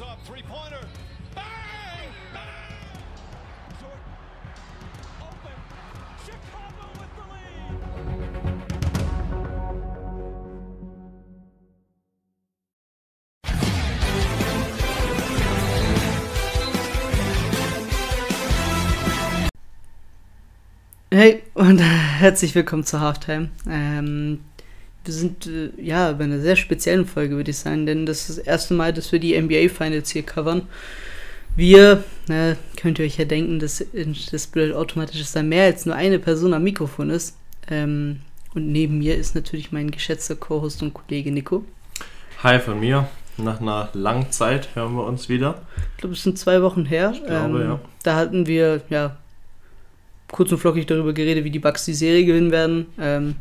Up, three pointer. Bang! Bang! Jordan. Open. Chicago with the lead. Hey und herzlich willkommen zur Halftime. Ähm, wir sind äh, ja bei einer sehr speziellen Folge, würde ich sagen, denn das ist das erste Mal, dass wir die NBA Finals hier covern. Wir, na, könnt ihr euch ja denken, dass das bedeutet automatisch, dass da mehr als nur eine Person am Mikrofon ist. Ähm, und neben mir ist natürlich mein geschätzter Co-Host und Kollege Nico. Hi von mir. Nach einer langen Zeit hören wir uns wieder. Ich glaube, es sind zwei Wochen her. Ich glaube, ja. Da hatten wir ja kurz und flockig darüber geredet, wie die Bucks die Serie gewinnen werden. Ähm,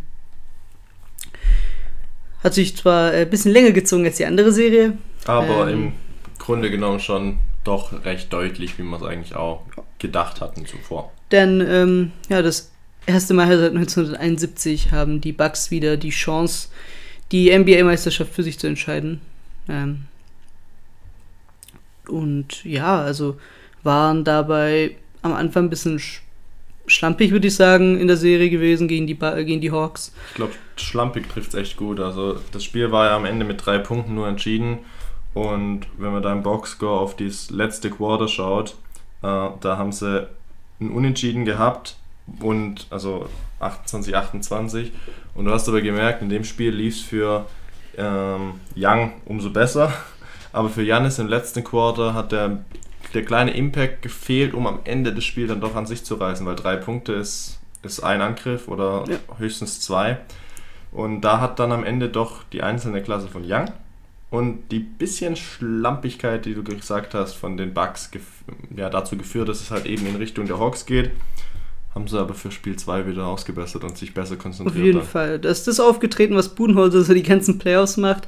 hat sich zwar ein bisschen länger gezogen als die andere Serie. Aber Ähm. im Grunde genommen schon doch recht deutlich, wie wir es eigentlich auch gedacht hatten zuvor. Denn ähm, ja, das erste Mal seit 1971 haben die Bucks wieder die Chance, die NBA-Meisterschaft für sich zu entscheiden. Ähm, und ja, also waren dabei am Anfang ein bisschen sch schlampig, würde ich sagen, in der Serie gewesen gegen die, gegen die Hawks. Ich glaube, schlampig trifft es echt gut. Also das Spiel war ja am Ende mit drei Punkten nur entschieden. Und wenn man da im Boxscore auf das letzte Quarter schaut, äh, da haben sie ein Unentschieden gehabt und also 28, 28. Und du hast aber gemerkt, in dem Spiel lief es für ähm, Young umso besser. Aber für Janis im letzten Quarter hat der, der kleine Impact gefehlt, um am Ende das Spiel dann doch an sich zu reißen, weil drei Punkte ist, ist ein Angriff oder Ja. höchstens zwei. Und da hat dann am Ende doch die einzelne Klasse von Young und die bisschen Schlampigkeit, die du gesagt hast, von den gef ja, dazu geführt, dass es halt eben in Richtung der Hawks geht. Haben sie aber für Spiel 2 wieder ausgebessert und sich besser Auf konzentriert. jeden dann. Fall. Das ist das aufgetreten, was Budenholzer so die ganzen Playoffs macht.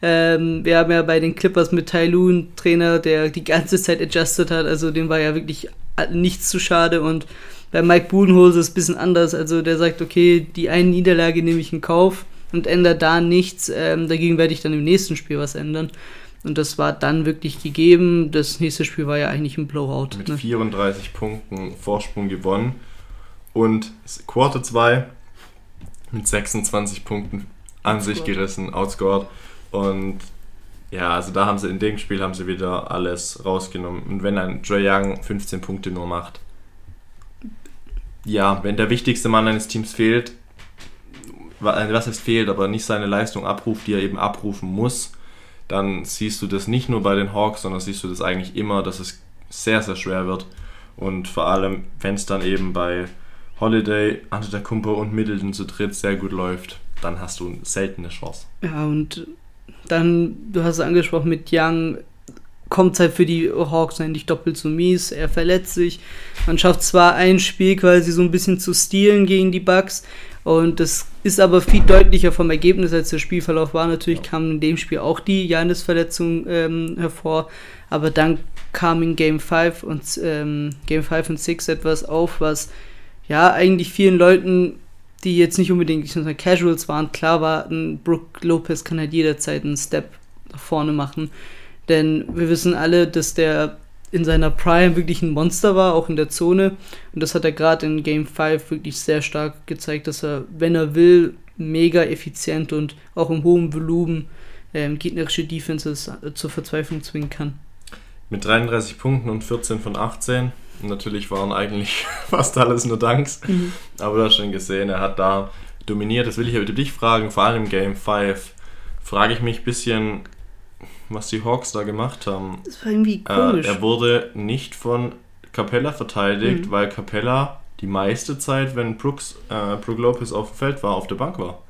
Ähm, wir haben ja bei den Clippers mit einen Trainer, der die ganze Zeit adjusted hat. Also dem war ja wirklich nichts zu schade. Und bei Mike Budenholzer ist es ein bisschen anders. Also der sagt, okay, die eine Niederlage nehme ich in Kauf und ändere da nichts. Ähm, dagegen werde ich dann im nächsten Spiel was ändern. Und das war dann wirklich gegeben. Das nächste Spiel war ja eigentlich ein Blowout. mit Ne? 34 Punkten Vorsprung gewonnen. Und Quarter 2 mit 26 Punkten an sich Outscored. gerissen, outscored. Und ja, also da haben sie in dem Spiel haben sie wieder alles rausgenommen. Und wenn ein Trae Young 15 Punkte nur macht, ja, wenn der wichtigste Mann eines Teams fehlt, äh, was heißt fehlt, aber nicht seine Leistung abruft, die er eben abrufen muss, dann siehst du das nicht nur bei den Hawks, sondern siehst du das eigentlich immer, dass es sehr, sehr schwer wird. Und vor allem, wenn es dann eben bei Holiday, Antetokounmpo und Middleton zu dritt sehr gut läuft, dann hast du selten eine Chance. Ja, und dann, du hast es angesprochen, mit Young kommt es halt für die Hawks eigentlich doppelt so mies. Er verletzt sich. Man schafft zwar ein Spiel quasi so ein bisschen zu stehlen gegen die Bucks. Und das ist aber viel deutlicher vom Ergebnis, als der Spielverlauf war. Natürlich kam in dem Spiel auch die Janis-Verletzung ähm, hervor. Aber dann kam in Game 5 und ähm, Game 5 und 6 etwas auf, was ja eigentlich vielen Leuten die jetzt nicht unbedingt Casuals waren, klar war, ein Brook Lopez kann halt jederzeit einen Step nach vorne machen. Denn wir wissen alle, dass der in seiner Prime wirklich ein Monster war, auch in der Zone. Und das hat er gerade in Game 5 wirklich sehr stark gezeigt, dass er, wenn er will, mega effizient und auch im hohen Volumen ähm, gegnerische Defenses äh, zur Verzweiflung zwingen kann. Mit 33 Punkten und 14 von 18. Natürlich waren eigentlich fast alles nur Danks. Aber du hast schon gesehen, er hat da dominiert. Das will ich aber dich fragen, vor allem im Game 5. Frage ich mich ein bisschen, was die Hawks da gemacht haben. Das war irgendwie Äh, komisch. er wurde nicht von Capella verteidigt, Mhm. weil Capella die meiste Zeit, wenn Brooks, äh, Brook Lopez auf dem Feld war, auf der Bank war.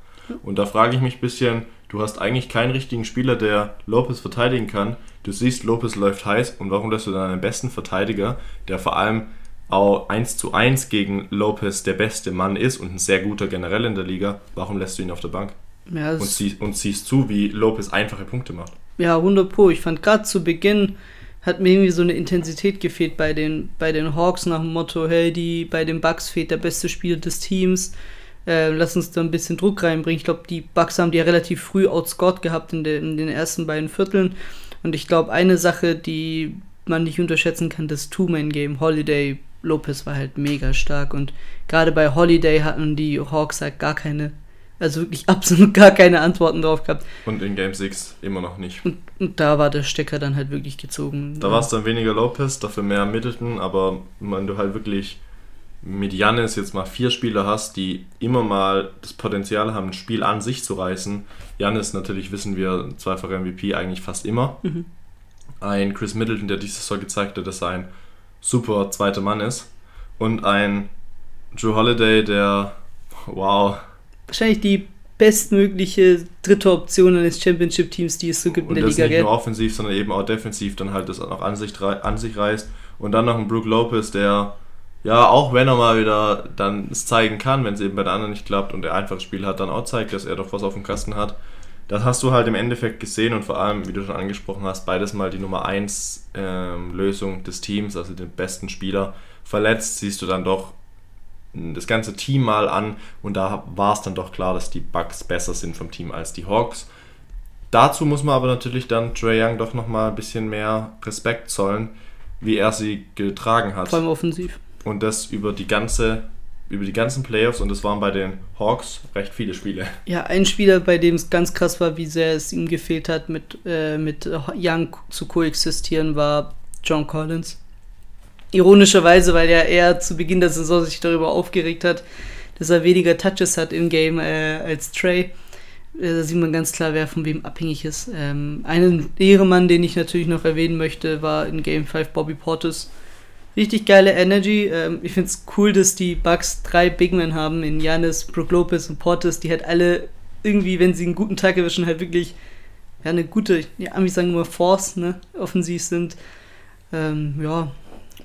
Und da frage ich mich ein bisschen, du hast eigentlich keinen richtigen Spieler, der Lopez verteidigen kann. Du siehst, Lopez läuft heiß und warum lässt du dann einen besten Verteidiger, der vor allem auch 1 zu 1 gegen Lopez der beste Mann ist und ein sehr guter generell in der Liga, warum lässt du ihn auf der Bank? ja, Und, sie, und siehst zu, wie Lopez einfache Punkte macht. Ja, 100 Pro. Ich fand gerade zu Beginn hat mir irgendwie so eine Intensität gefehlt bei den, bei den Hawks nach dem Motto, hey, die, bei den Bucks fehlt der beste Spieler des Teams. Äh, lass uns da ein bisschen Druck reinbringen. Ich glaube, die Bucks haben die ja relativ früh outscored gehabt in, der, in den ersten beiden Vierteln. Und ich glaube, eine Sache, die man nicht unterschätzen kann, das Two-Man-Game. Holiday, Lopez war halt mega stark. Und gerade bei Holiday hatten die Hawks halt gar keine, also wirklich absolut gar keine Antworten drauf gehabt. Und in Game 6 immer noch nicht. Und, und da war der Stecker dann halt wirklich gezogen. Da war es dann weniger Lopez, dafür mehr Middleton, aber wenn du halt wirklich mit Janis jetzt mal vier Spieler hast, die immer mal das Potenzial haben, ein Spiel an sich zu reißen. Janis natürlich, wissen wir, zweifacher MVP eigentlich fast immer. Mhm. Ein Chris Middleton, der dieses Jahr gezeigt hat, dass er ein super zweiter Mann ist. Und ein Drew Holiday, der, wow. Wahrscheinlich die bestmögliche dritte Option eines Championship-Teams, die es so gibt Und in der das Liga, nicht gell? nur offensiv, sondern eben auch defensiv dann halt das auch an sich, an sich reißt. Und dann noch ein Brook Lopez, der, ja, auch wenn er mal wieder dann es zeigen kann, wenn es eben bei der anderen nicht klappt und er einfach das Spiel hat, dann auch zeigt, dass er doch was auf dem Kasten hat. Das hast du halt im Endeffekt gesehen und vor allem, wie du schon angesprochen hast, beides mal die Nummer 1 ähm, Lösung des Teams, also den besten Spieler. Verletzt siehst du dann doch das ganze Team mal an und da war es dann doch klar, dass die Bucks besser sind vom Team als die Hawks. Dazu muss man aber natürlich dann Trey Young doch nochmal ein bisschen mehr Respekt zollen, wie er sie getragen hat. Vor allem offensiv. Und das über die ganze, über die ganzen Playoffs und es waren bei den Hawks recht viele Spiele. Ja, ein Spieler, bei dem es ganz krass war, wie sehr es ihm gefehlt hat, mit, äh, mit Young zu koexistieren, war John Collins. Ironischerweise, weil er eher zu Beginn der Saison sich darüber aufgeregt hat, dass er weniger Touches hat im Game äh, als Trey. Äh, Da sieht man ganz klar, wer von wem abhängig ist. Ähm, einen Ehremann, den ich natürlich noch erwähnen möchte, war in Game 5 Bobby Portis. Richtig geile Energy. Ähm, ich finde es cool, dass die Bucks drei Big Men haben in Janis, Brook Lopez und Portis, die halt alle irgendwie, wenn sie einen guten Tag erwischen, halt wirklich ja, eine gute, ja, Amis sagen immer Force, ne, offensiv sind. Ähm, ja,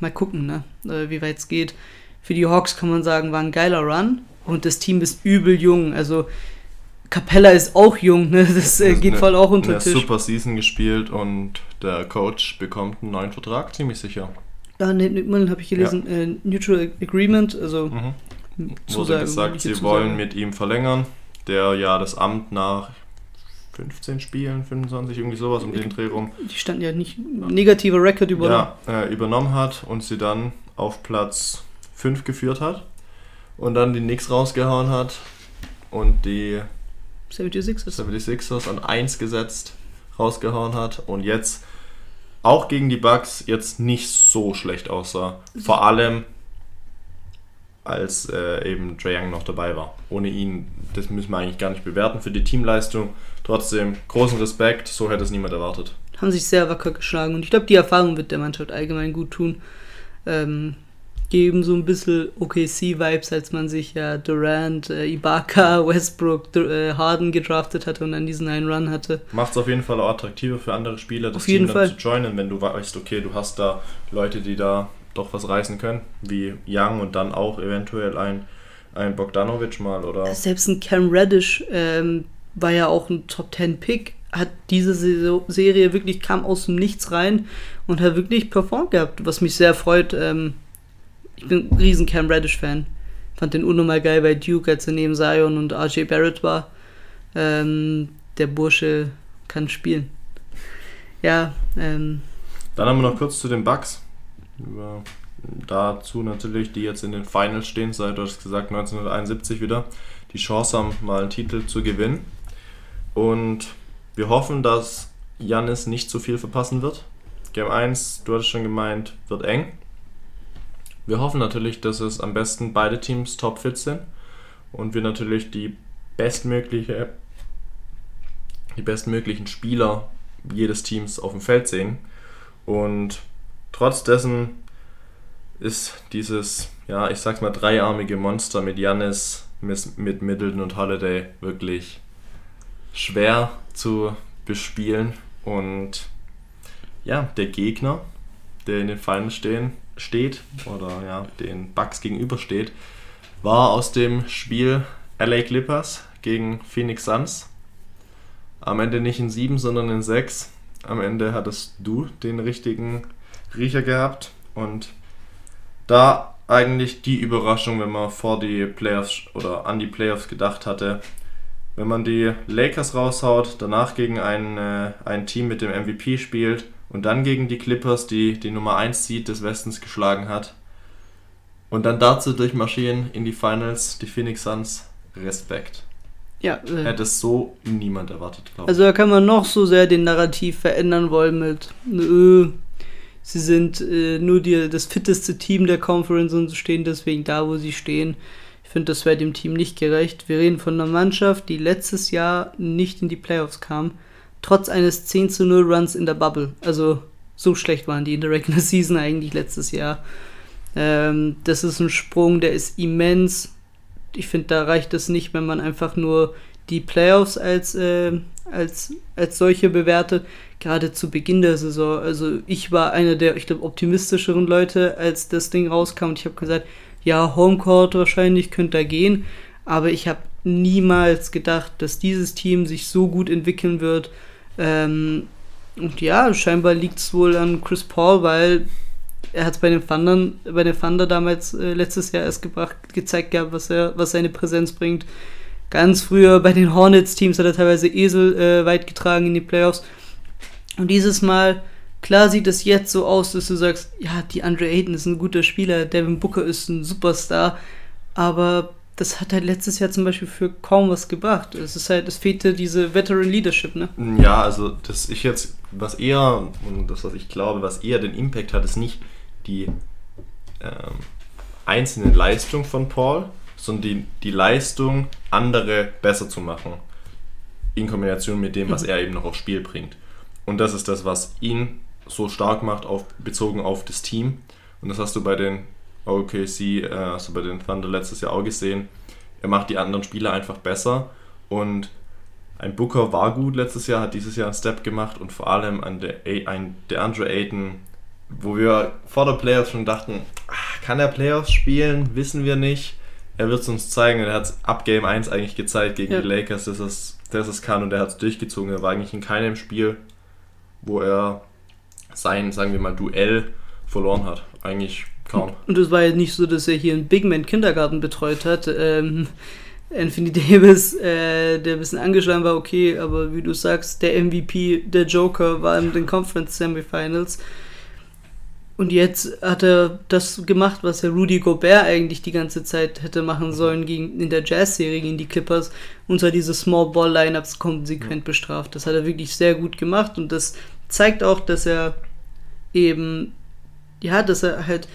mal gucken, ne, äh, wie weit es geht. Für die Hawks kann man sagen, war ein geiler Run und das Team ist übel jung. Also Capella ist auch jung, ne, das äh, geht eine- voll auch unter eine Tisch. super Season gespielt und der Coach bekommt einen neuen Vertrag, ziemlich sicher. Ja, ne, ne, habe ich gelesen, äh, Neutral Agreement, also Mhm. Wurde Zusage, gesagt, mögliche sie wollen mit ihm verlängern. Der ja das Amt nach 15 Spielen, 25, irgendwie sowas um den Dreh rum, die standen ja nicht negativer Record über ja, äh, übernommen hat und sie dann auf Platz 5 geführt hat und dann die Knicks rausgehauen hat und die 76ers. 76ers an 1 gesetzt, rausgehauen hat und jetzt auch gegen die Bucks jetzt nicht so schlecht aussah. Vor allem als äh, eben Trae Young noch dabei war. Ohne ihn, das müssen wir eigentlich gar nicht bewerten für die Teamleistung. Trotzdem großen Respekt, so hätte es niemand erwartet. haben sich sehr wacker geschlagen. Und ich glaube, die Erfahrung wird der Mannschaft allgemein gut tun. Ähm, geben so ein bisschen OKC-Vibes, als man sich ja Durant, äh, Ibaka, Westbrook, Dur- äh, Harden gedraftet hatte und dann diesen einen Run hatte. Macht es auf jeden Fall auch attraktiver für andere Spieler, das Auf jeden Team dann Fall. zu joinen, wenn du weißt, okay, du hast da Leute, die da doch was reißen können, wie Young und dann auch eventuell ein, ein Bogdanovic mal oder Selbst ein Cam Reddish ähm, war ja auch ein Top-10-Pick, hat diese Serie wirklich kam aus dem Nichts rein und hat wirklich performt gehabt, was mich sehr freut. Ähm, ich bin ein riesen Cam Reddish-Fan. Fand den unnormal geil bei Duke, als er neben Zion und RJ Barrett war. Ähm, der Bursche kann spielen. Ja, ähm, Dann haben wir noch kurz zu den Bucks. Über, dazu natürlich, die jetzt in den Finals stehen, seit du hast gesagt 1971 wieder, die Chance haben, mal einen Titel zu gewinnen. Und wir hoffen, dass Jannis nicht zu viel verpassen wird. Game 1, du hattest schon gemeint, wird eng. Wir hoffen natürlich, dass es am besten beide Teams topfit sind und wir natürlich die bestmögliche die bestmöglichen Spieler jedes Teams auf dem Feld sehen. Und trotz dessen ist dieses, ja, ich sag's mal, dreiarmige Monster mit Janis, mit Middleton und Holiday wirklich schwer zu bespielen. Und ja, der Gegner, der in den Finals stehen, steht, oder ja, den Bucks gegenübersteht, war aus dem Spiel LA Clippers gegen Phoenix Suns. Am Ende nicht in 7, sondern in 6. Am Ende hattest du den richtigen Riecher gehabt. Und da eigentlich die Überraschung, wenn man vor die Playoffs oder an die Playoffs gedacht hatte, wenn man die Lakers raushaut, danach gegen ein, äh, ein Team mit dem MVP spielt und dann gegen die Clippers, die die Nummer 1 Seed des Westens geschlagen hat und dann dazu durchmarschieren in die Finals, die Phoenix Suns, Respekt. Ja, äh, Hätte es so niemand erwartet, glaube ich. also da kann man noch so sehr den Narrativ verändern wollen mit, äh, sie sind äh, nur die, das fitteste Team der Conference und stehen deswegen da, wo sie stehen. Ich finde, das wäre dem Team nicht gerecht. Wir reden von einer Mannschaft, die letztes Jahr nicht in die Playoffs kam, trotz eines 10 zu 0 Runs in der Bubble. Also so schlecht waren die in der Regular Season eigentlich letztes Jahr. Ähm, das ist ein Sprung, der ist immens. Ich finde, da reicht es nicht, wenn man einfach nur die Playoffs als, äh, als, als solche bewertet. Gerade zu Beginn der Saison. Also ich war einer der, ich glaube, optimistischeren Leute, als das Ding rauskam. Und ich habe gesagt, ja, Homecourt wahrscheinlich könnte da gehen. Aber ich habe niemals gedacht, dass dieses Team sich so gut entwickeln wird. Ähm, und ja, scheinbar liegt es wohl an Chris Paul, weil er hat es bei den Thunder damals äh, letztes Jahr erst gebracht, gezeigt gehabt, was er, was seine Präsenz bringt. Ganz früher bei den Hornets-Teams hat er teilweise Esel äh, weit getragen in die Playoffs. Und dieses Mal, klar sieht es jetzt so aus, dass du sagst, ja, die Andre Ayton ist ein guter Spieler, Devin Booker ist ein Superstar, aber das hat halt letztes Jahr zum Beispiel für kaum was gebracht. Es ist halt, es fehlte diese Veteran Leadership, ne? Ja, also das ich jetzt, was eher, und das, was ich glaube, was eher den Impact hat, ist nicht die ähm, einzelne Leistung von Paul, sondern die, die Leistung, andere besser zu machen. In Kombination mit dem, was er eben noch aufs Spiel bringt. Und das ist das, was ihn so stark macht, auf, bezogen auf das Team. Und das hast du bei den OKC, äh, hast du bei den Thunder letztes Jahr auch gesehen. Er macht die anderen Spieler einfach besser. Und ein Booker war gut letztes Jahr, hat dieses Jahr einen Step gemacht und vor allem an der, ein DeAndre Ayton, wo wir vor der Playoffs schon dachten, ach, kann er Playoffs spielen? Wissen wir nicht. Er wird es uns zeigen und er hat es ab Game 1 eigentlich gezeigt gegen Ja. die Lakers, dass es, dass es kann und er hat es durchgezogen. Er war eigentlich in keinem Spiel, wo er sein, sagen wir mal, Duell verloren hat. Eigentlich kaum. Und es war ja nicht so, dass er hier einen Big Man Kindergarten betreut hat. Ähm, Anthony Davis, äh, der ein bisschen angeschlagen war, okay, aber wie du sagst, der MVP, der Joker, war in den Conference Semifinals. Und jetzt hat er das gemacht, was der Rudy Gobert eigentlich die ganze Zeit hätte machen sollen gegen, in der Jazz-Serie gegen die Clippers. Und zwar diese Small Ball Lineups konsequent bestraft. Das hat er wirklich sehr gut gemacht und das zeigt auch, dass er eben, ja, dass er halt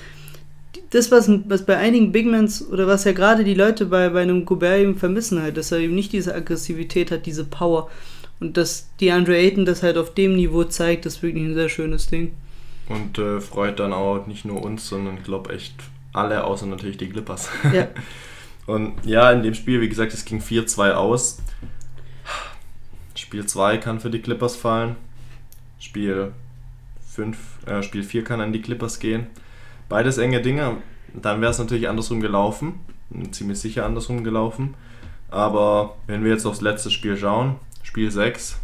das, was, was bei einigen Bigmans oder was ja gerade die Leute bei, bei einem Gobert eben vermissen halt, dass er eben nicht diese Aggressivität hat, diese Power. Und dass DeAndre Ayton das halt auf dem Niveau zeigt, ist wirklich ein sehr schönes Ding. Und äh, freut dann auch nicht nur uns, sondern ich glaube echt alle, außer natürlich die Clippers. Ja. Und ja, in dem Spiel, wie gesagt, es ging 4-2 aus. Spiel 2 kann für die Clippers fallen. Spiel 5, äh, Spiel 4 kann an die Clippers gehen. Beides enge Dinge. Dann wäre es natürlich andersrum gelaufen. Ziemlich sicher andersrum gelaufen. Aber wenn wir jetzt aufs letzte Spiel schauen, Spiel 6,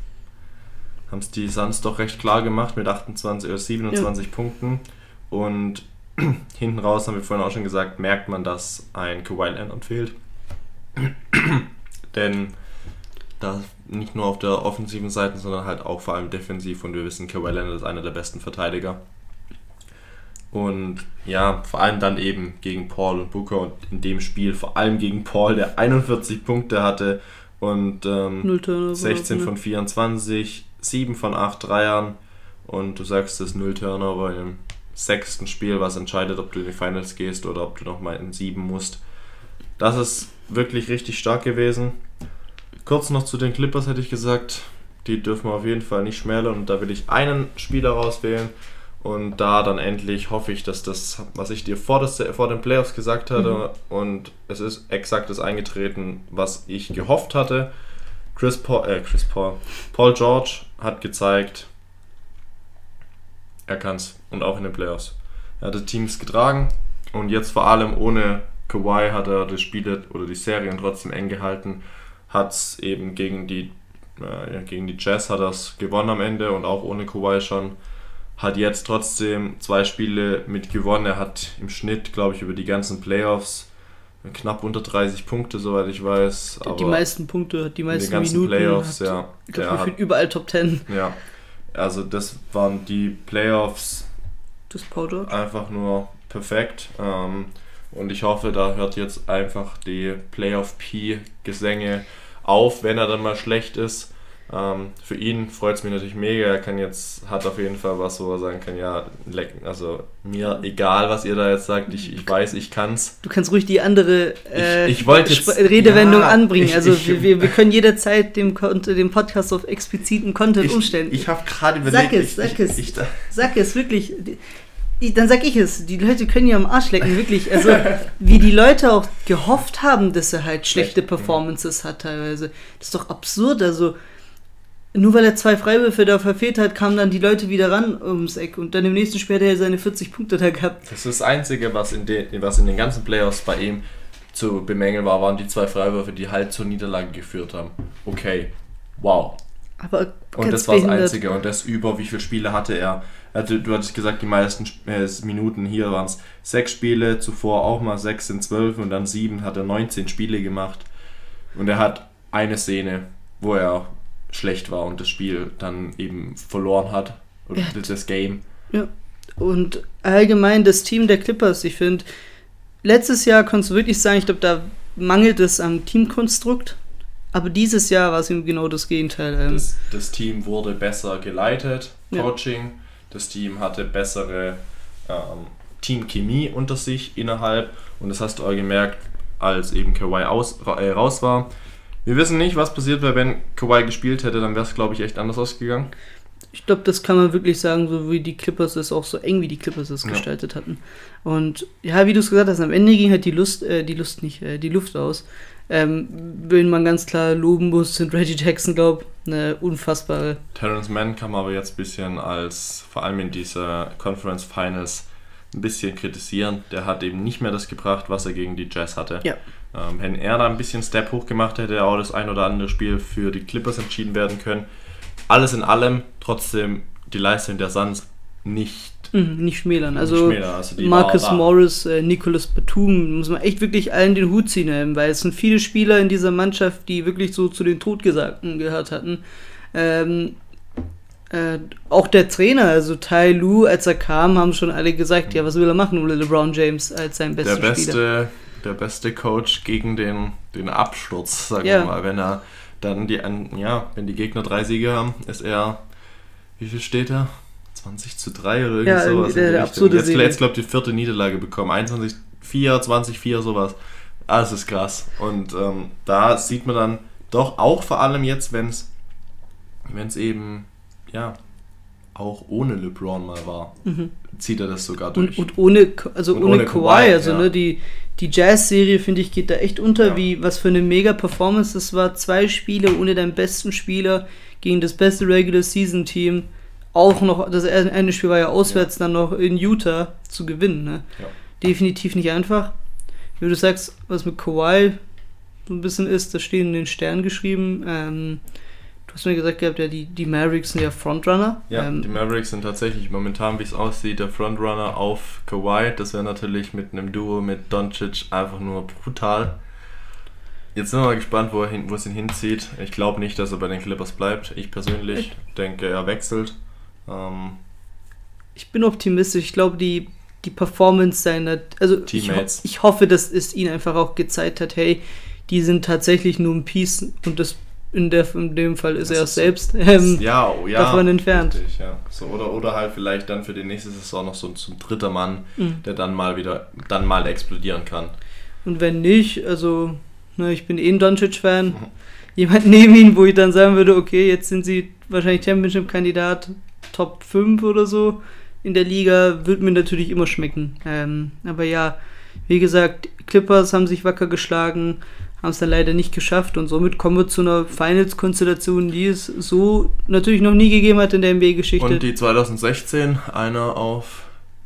haben es die Suns doch recht klar gemacht mit 28 oder 27 Punkten. Und hinten raus, haben wir vorhin auch schon gesagt, merkt man, dass ein Kawhi Leonard fehlt. Denn da nicht nur auf der offensiven Seite, sondern halt auch vor allem defensiv. Und wir wissen, Kawhi Leonard ist einer der besten Verteidiger. Und ja, vor allem dann eben gegen Paul und Booker und in dem Spiel vor allem gegen Paul, der 41 Punkte hatte und ähm, Null Turnover. 16 ne? von 24, 7 von 8 Dreiern und du sagst es 0 Turnover im sechsten Spiel, was entscheidet, ob du in die Finals gehst oder ob du nochmal in 7 musst. Das ist wirklich richtig stark gewesen. Kurz noch zu den Clippers hätte ich gesagt, die dürfen wir auf jeden Fall nicht schmälern und da will ich einen Spieler rauswählen und da dann endlich hoffe ich, dass das, was ich dir vor, das, vor den Playoffs gesagt hatte und es ist exakt das eingetreten, was ich gehofft hatte. Chris Paul, äh, Chris Paul, Paul George hat gezeigt, er kann's und auch in den Playoffs. Er hat die Teams getragen und jetzt vor allem ohne Kawhi hat er die Spiele oder die Serien trotzdem eng gehalten. Hat's eben gegen die äh, gegen die Jazz hat er's gewonnen am Ende und auch ohne Kawhi schon. Hat jetzt trotzdem zwei Spiele mit gewonnen. Er hat im Schnitt, glaube ich, über die ganzen Playoffs knapp unter 30 Punkte, soweit ich weiß. die meisten Punkte, die meisten in den Minuten. Playoffs, hat, ja. Ich glaube, gefühlt überall Top 10 ja. Also das waren die Playoffs Paul George. einfach nur perfekt. Ähm, und ich hoffe, da hört jetzt einfach die Playoff-P-Gesänge auf, wenn er dann mal schlecht ist. Ähm, für ihn freut es mich natürlich mega. Er kann jetzt, hat auf jeden Fall was, wo er sagen kann, ja, leck, also mir egal, was ihr da jetzt sagt, ich, ich weiß, ich kann's. Du kannst ruhig die andere äh, Ich- ich jetzt- Redewendung ja, anbringen. ich- also ich- wir, wir, können jederzeit dem, dem Podcast auf expliziten Content umstellen. ich habe gerade Sag überlegt, es, ich, sag es. Ich, Sag es wirklich. Dann sag ich es. Die Leute können ja am Arsch lecken, wirklich. Also, wie die Leute auch gehofft haben, dass er halt schlechte Schlecht, Performances hat, teilweise. Das ist doch absurd. Also, nur weil er zwei Freiwürfe da verfehlt hat, kamen dann die Leute wieder ran ums Eck. Und dann im nächsten Spiel hat er seine 40 Punkte da gehabt. Das ist das Einzige, was in, den, was in den ganzen Playoffs bei ihm zu bemängeln war, waren die zwei Freiwürfe, die halt zur Niederlage geführt haben. Okay, wow. Aber Und das war das. Einzige. Und das über, wie viele Spiele hatte er? hatte, du hattest gesagt, die meisten äh, Minuten hier waren es sechs Spiele, zuvor auch mal sechs in zwölf und dann sieben hat er 19 Spiele gemacht. Und er hat eine Szene, wo er schlecht war und das Spiel dann eben verloren hat. Und Ja. das Game. Ja. Und allgemein das Team der Clippers, ich finde, letztes Jahr konntest du wirklich sagen, ich glaube, da mangelt es am Teamkonstrukt. Aber dieses Jahr war es eben genau das Gegenteil. Ähm, Das, das Team wurde besser geleitet, Ja. Coaching. Das Team hatte bessere ähm, Teamchemie unter sich innerhalb. Und das hast du auch gemerkt, als eben Kawhi aus, äh, raus war. Wir wissen nicht, was passiert wäre, wenn Kawhi gespielt hätte. Dann wäre es, glaube ich, echt anders ausgegangen. Ich glaube, das kann man wirklich sagen, so wie die Clippers es auch so eng wie die Clippers es Ja. gestaltet hatten. Und ja, wie du es gesagt hast, am Ende ging halt die Lust, äh, die Lust nicht, äh, die Luft aus. Ähm, wen man ganz klar loben muss, sind Reggie Jackson, glaube eine unfassbare. Terrence Mann kann man aber jetzt ein bisschen als, vor allem in dieser Conference Finals, ein bisschen kritisieren. Der hat eben nicht mehr das gebracht, was er gegen die Jazz hatte. Ja. Ähm, wenn er da ein bisschen Step hoch gemacht hätte, auch das ein oder andere Spiel für die Clippers entschieden werden können. Alles in allem trotzdem die Leistung der Suns nicht, Mhm, nicht schmälern. nicht Also schmälern. Also Marcus. Morris, äh, Nicholas Batum, muss man echt wirklich allen den Hut ziehen, ähm, weil es sind viele Spieler in dieser Mannschaft, die wirklich so zu den Totgesagten gehört hatten. Ähm, äh, auch der Trainer, also Tai Lu, als er kam, haben schon alle gesagt, ja, was will er machen ohne LeBron James als sein der bester Spieler. beste, der beste Coach gegen den, den Absturz, sagen Ja. wir mal. Wenn er dann die, ja, wenn die Gegner drei Siege haben, ist er, wie viel steht er? 20 zu 3 oder irgendwie Ja, sowas. der- der jetzt, jetzt glaube ich, die vierte Niederlage bekommen. 21, 4, 20, 4, sowas. Alles ist krass. Und ähm, da sieht man dann doch auch vor allem jetzt, wenn es eben, ja, auch ohne LeBron mal war, zieht er das sogar durch. Mhm. Und, und ohne, also Und ohne, ohne Kawhi, also ja. ne, die, die Jazz-Serie, finde ich, geht da echt unter, Ja. wie was für eine mega Performance das war. Zwei Spiele ohne deinen besten Spieler gegen das beste Regular Season Team. Auch noch, das eine Spiel war ja auswärts, dann noch in Utah zu gewinnen. Ne? Ja. Definitiv nicht einfach. Wie du sagst, was mit Kawhi so ein bisschen ist, das steht in den Sternen geschrieben. Ähm, du hast mir gesagt gehabt, ja, die, die Mavericks sind ja Frontrunner. Ja, ähm, die Mavericks sind tatsächlich momentan, wie es aussieht, der Frontrunner auf Kawhi. Das wäre natürlich mit einem Duo mit Doncic einfach nur brutal. Jetzt sind wir mal gespannt, wo, er hin, wo es ihn hinzieht. Ich glaube nicht, dass er bei den Clippers bleibt. Ich persönlich denke, er wechselt. Ähm, Ich bin optimistisch. Ich glaube, die, die Performance seiner, also ich, ho Teammates. ich hoffe, dass es ihnen einfach auch gezeigt hat, hey, die sind tatsächlich nur ein Piece und das in, der, in dem Fall ist Das er so- selbst. Ähm, ja, oh, ja. davon entfernt. Richtig, ja. so, oder, oder halt vielleicht dann für die nächste Saison noch so ein dritter Mann, Mhm. der dann mal wieder, dann mal explodieren kann. Und wenn nicht, also, ne, ich bin eh ein Doncic-Fan. Mhm. Jemand neben ihn, wo ich dann sagen würde, okay, jetzt sind sie wahrscheinlich Championship-Kandidat, Top 5 oder so in der Liga, wird mir natürlich immer schmecken. Ähm, aber ja, wie gesagt, Clippers haben sich wacker geschlagen, haben es dann leider nicht geschafft und somit kommen wir zu einer Finals-Konstellation, die es so natürlich noch nie gegeben hat in der NBA-Geschichte. Und die 2016 einer auf,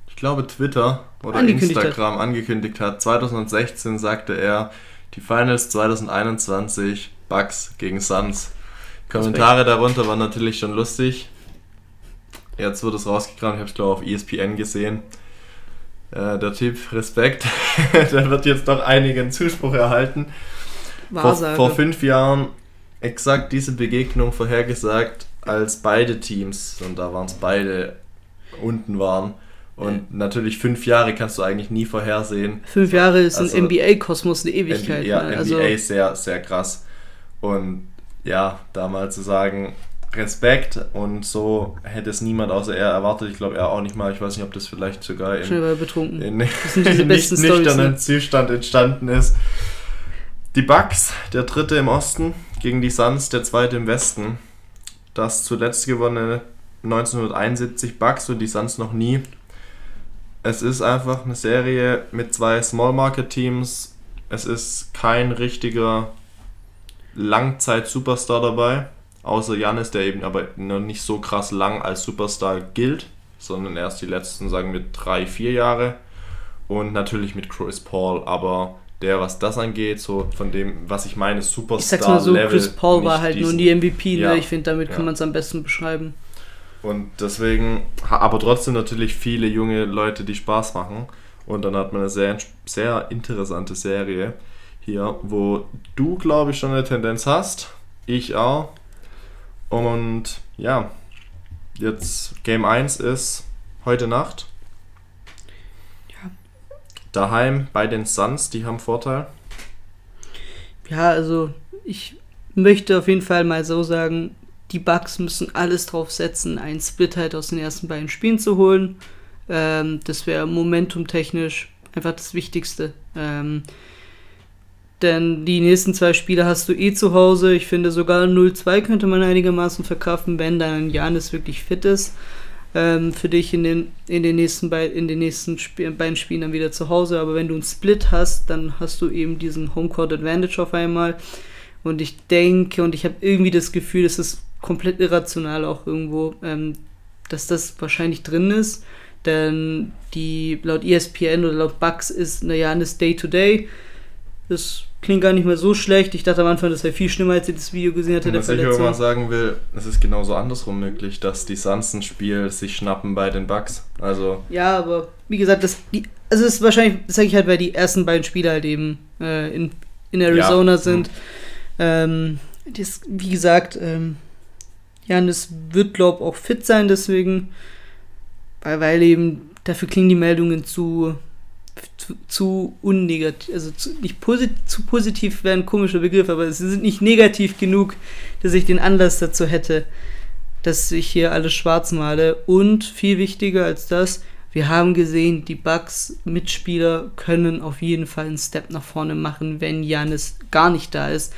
ich glaube, Twitter oder Angekündigt Instagram angekündigt hat. 2016 sagte er, die Finals 2021 Bucks gegen Suns. Kommentare darunter waren natürlich schon lustig. Jetzt wird es rausgekramt, ich habe es glaube auf E ESPN gesehen. Äh, der Typ, Respekt, der wird jetzt doch einigen Zuspruch erhalten. Vor, Wahrsage. vor fünf Jahren exakt diese Begegnung vorhergesagt, als beide Teams, und da waren es beide, unten waren. Und natürlich fünf Jahre kannst du eigentlich nie vorhersehen. Fünf Jahre ist Also, im NBA-Kosmos eine Ewigkeit. NBA, ja, ne? NBA Also, ist sehr, sehr krass. Und ja, da mal zu sagen, Respekt und so hätte es niemand außer er erwartet. Ich glaube, er auch nicht mal. Ich weiß nicht, ob das vielleicht sogar schnell in, mal betrunken. in sind diese nicht nüchternen ne? Zustand entstanden ist. Die Bucks, der dritte im Osten, gegen die Suns, der zweite im Westen. Das zuletzt gewonnene 1971 Bucks und die Suns noch nie. Es ist einfach eine Serie mit zwei Small Market Teams. Es ist kein richtiger Langzeit-Superstar dabei, außer Janis, der eben aber noch nicht so krass lang als Superstar gilt, sondern erst die letzten, sagen wir, drei, vier Jahre. Und natürlich mit Chris Paul, aber der, was das angeht, so von dem, was ich meine, Ich Superstar. sag's mal so, Level, Chris Paul war halt nur diesen- die MVP, ne? Ja. Ich finde, damit kann Ja. man es am besten beschreiben. Und deswegen, aber trotzdem natürlich viele junge Leute, die Spaß machen. Und dann hat man eine sehr, sehr interessante Serie hier, wo du, glaube ich, schon eine Tendenz hast. Ich auch. Und ja, jetzt Game 1 ist heute Nacht. Daheim bei den Suns, die haben Vorteil. Ja, also ich möchte auf jeden Fall mal so sagen, die Bucks müssen alles drauf setzen, einen Split halt aus den ersten beiden Spielen zu holen. Ähm, das wäre momentumtechnisch einfach das Wichtigste. Ähm, denn die nächsten zwei Spiele hast du eh zu Hause. Ich finde sogar 0-2 könnte man einigermaßen verkraften, wenn dann Janis wirklich fit ist. Ähm, für dich in den, in den nächsten, bei, in den nächsten Sp beiden Spielen dann wieder zu Hause. Aber wenn du einen Split hast, dann hast du eben diesen Homecourt Advantage auf einmal. Und ich denke und ich habe irgendwie das Gefühl, es ist komplett irrational auch irgendwo, ähm, dass das wahrscheinlich drin ist. Denn die laut ESPN oder laut Bucks ist eine Janis Day-to-Day. Das klingt gar nicht mehr so schlecht. Ich dachte am Anfang, das wäre viel schlimmer, als ich das Video gesehen hatte, was ich aber mal sagen will, es ist genauso andersrum möglich, dass die Suns ein Spiel sich schnappen bei den Bucks. Also Ja, aber wie gesagt, das, die, also es ist wahrscheinlich, das sage ich halt, weil die ersten beiden Spiele halt eben äh, in, in Arizona Ja. sind. Ähm, das, wie gesagt, ähm, Janis wird, glaube auch fit sein, deswegen, weil, weil eben dafür klingen die Meldungen zu, zu, zu unnegativ, also zu, nicht posit zu positiv wäre ein komischer Begriff, aber sie sind nicht negativ genug, dass ich den Anlass dazu hätte, dass ich hier alles schwarz male. Und viel wichtiger als das, wir haben gesehen, die Bucks Mitspieler können auf jeden Fall einen Step nach vorne machen, wenn Janis gar nicht da ist.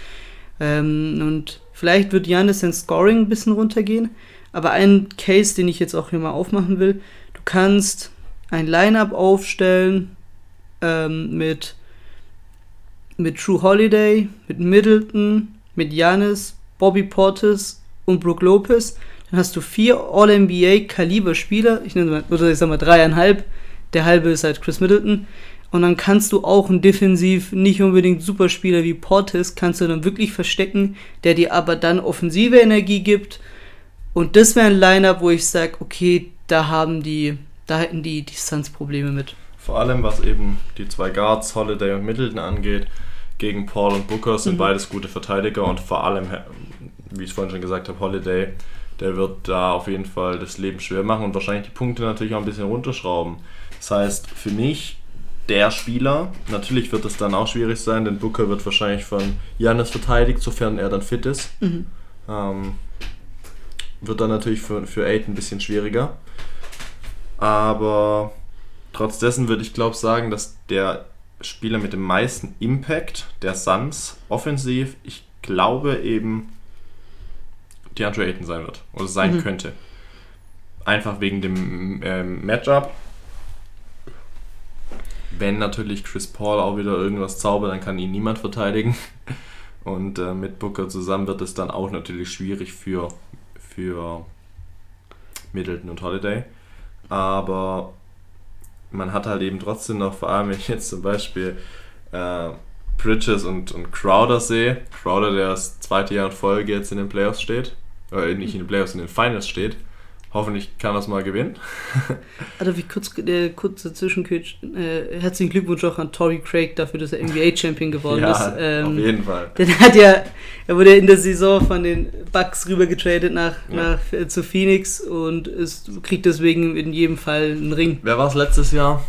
Ähm, und vielleicht wird Janis sein Scoring ein bisschen runtergehen. Aber ein Case, den ich jetzt auch hier mal aufmachen will, du kannst ein Lineup aufstellen ähm, mit, mit True Holiday, mit Middleton, mit Janis, Bobby Portis und Brook Lopez. Dann hast du vier All-NBA-Kaliber-Spieler, ich nenne mal, oder ich sag mal dreieinhalb. Der halbe ist halt Chris Middleton. Und dann kannst du auch einen defensiv nicht unbedingt Superspieler wie Portis, kannst du dann wirklich verstecken, der dir aber dann offensive Energie gibt. Und das wäre ein Lineup, wo ich sage, okay, da haben die, da hätten die, die Suns Probleme mit. Vor allem was eben die zwei Guards, Holiday und Middleton angeht, gegen Paul und Booker sind Mhm. beides gute Verteidiger und vor allem, wie ich vorhin schon gesagt habe, Holiday, der wird da auf jeden Fall das Leben schwer machen und wahrscheinlich die Punkte natürlich auch ein bisschen runterschrauben. Das heißt, für mich der Spieler, natürlich wird es dann auch schwierig sein, denn Booker wird wahrscheinlich von Janis verteidigt, sofern er dann fit ist. Mhm. Ähm, wird dann natürlich für, für Aid ein bisschen schwieriger. Aber trotz dessen würde ich glaube sagen, dass der Spieler mit dem meisten Impact der Suns offensiv, ich glaube eben DeAndre Ayton sein wird oder sein Mhm. könnte. Einfach wegen dem ähm, Matchup. Wenn natürlich Chris Paul auch wieder irgendwas zaubert, dann kann ihn niemand verteidigen. Und äh, mit Booker zusammen wird es dann auch natürlich schwierig für, für Middleton und Holiday. Aber man hat halt eben trotzdem noch, vor allem wenn ich jetzt zum Beispiel äh, Bridges und, und Crowder sehe, Crowder, der das zweite Jahr in Folge jetzt in den Playoffs steht, oder nicht in den Playoffs, in den Finals steht, Hoffentlich kann er es mal gewinnen. Also wie kurz, äh, kurze Zwischenküche. Äh, herzlichen Glückwunsch auch an Torrey Craig dafür, dass er NBA-Champion geworden ja, ist. Ähm, auf jeden Fall. Denn er hat ja, er wurde in der Saison von den Bucks rüber getradet nach, Ja. nach äh, zu Phoenix und ist, kriegt deswegen in jedem Fall einen Ring. Wer war es letztes Jahr?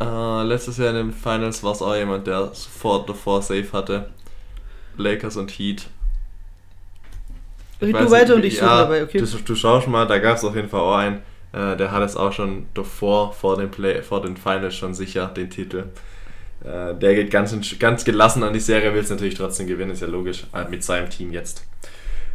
Äh, letztes Jahr in den Finals war es auch jemand, der sofort davor Safe hatte. Lakers und Heat. Weiß du weiter und ich suche dabei, okay? Du, du schaust mal, da gab es auf jeden Fall auch einen, äh, der hat es auch schon davor, vor den, Play, vor den Finals schon sicher, den Titel. Äh, der geht ganz, ganz gelassen an die Serie, will es natürlich trotzdem gewinnen, ist ja logisch, äh, mit seinem Team jetzt.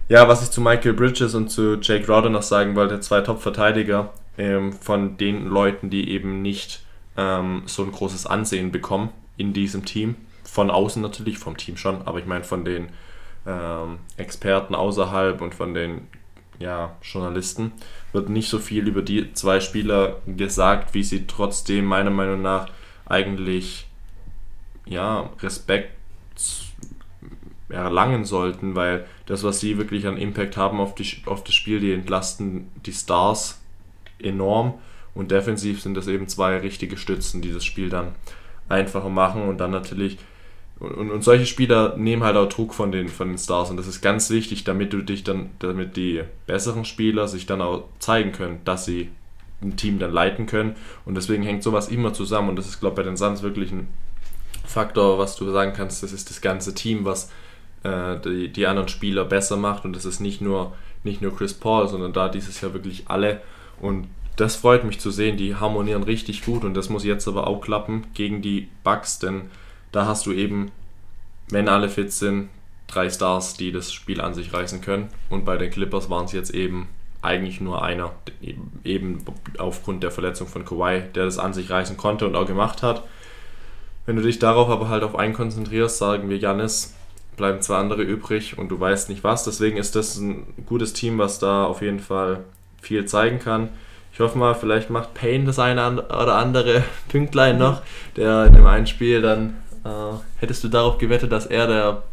Ja, was ich zu Michael Bridges und zu Jake Crowder noch sagen wollte, zwei Top-Verteidiger ähm, von den Leuten, die eben nicht ähm, so ein großes Ansehen bekommen in diesem Team. Von außen natürlich, vom Team schon, aber ich meine von den ähm, Experten außerhalb und von den ja, Journalisten. Wird nicht so viel über die zwei Spieler gesagt, wie sie trotzdem meiner Meinung nach eigentlich ja, Respekt erlangen sollten, weil das, was sie wirklich an Impact haben auf, die, auf das Spiel, die entlasten die Stars enorm. Und defensiv sind das eben zwei richtige Stützen, die das Spiel dann einfacher machen. Und dann natürlich und, und, solche Spieler nehmen halt auch Druck von den, von den Stars. Und das ist ganz wichtig, damit du dich dann, damit die besseren Spieler sich dann auch zeigen können, dass sie ein Team dann leiten können. Und deswegen hängt sowas immer zusammen. Und das ist, glaube ich, bei den Suns wirklich ein Faktor, was du sagen kannst, das ist das ganze Team, was äh, die, die anderen Spieler besser macht. Und das ist nicht nur, nicht nur Chris Paul, sondern da dieses Jahr wirklich alle. Und das freut mich zu sehen, die harmonieren richtig gut. Und das muss jetzt aber auch klappen gegen die Bucks, denn da hast du eben, wenn alle fit sind, drei Stars, die das Spiel an sich reißen können und bei den Clippers waren es jetzt eben eigentlich nur einer, eben aufgrund der Verletzung von Kawhi, der das an sich reißen konnte und auch gemacht hat. Wenn du dich darauf aber halt auf einen konzentrierst, sagen wir Janis, bleiben zwei andere übrig und du weißt nicht was. Deswegen ist das ein gutes Team, was da auf jeden Fall viel zeigen kann. Ich hoffe mal, vielleicht macht Payne das eine oder andere Pünktlein noch, der in dem einen Spiel dann, hättest du darauf gewettet, dass er der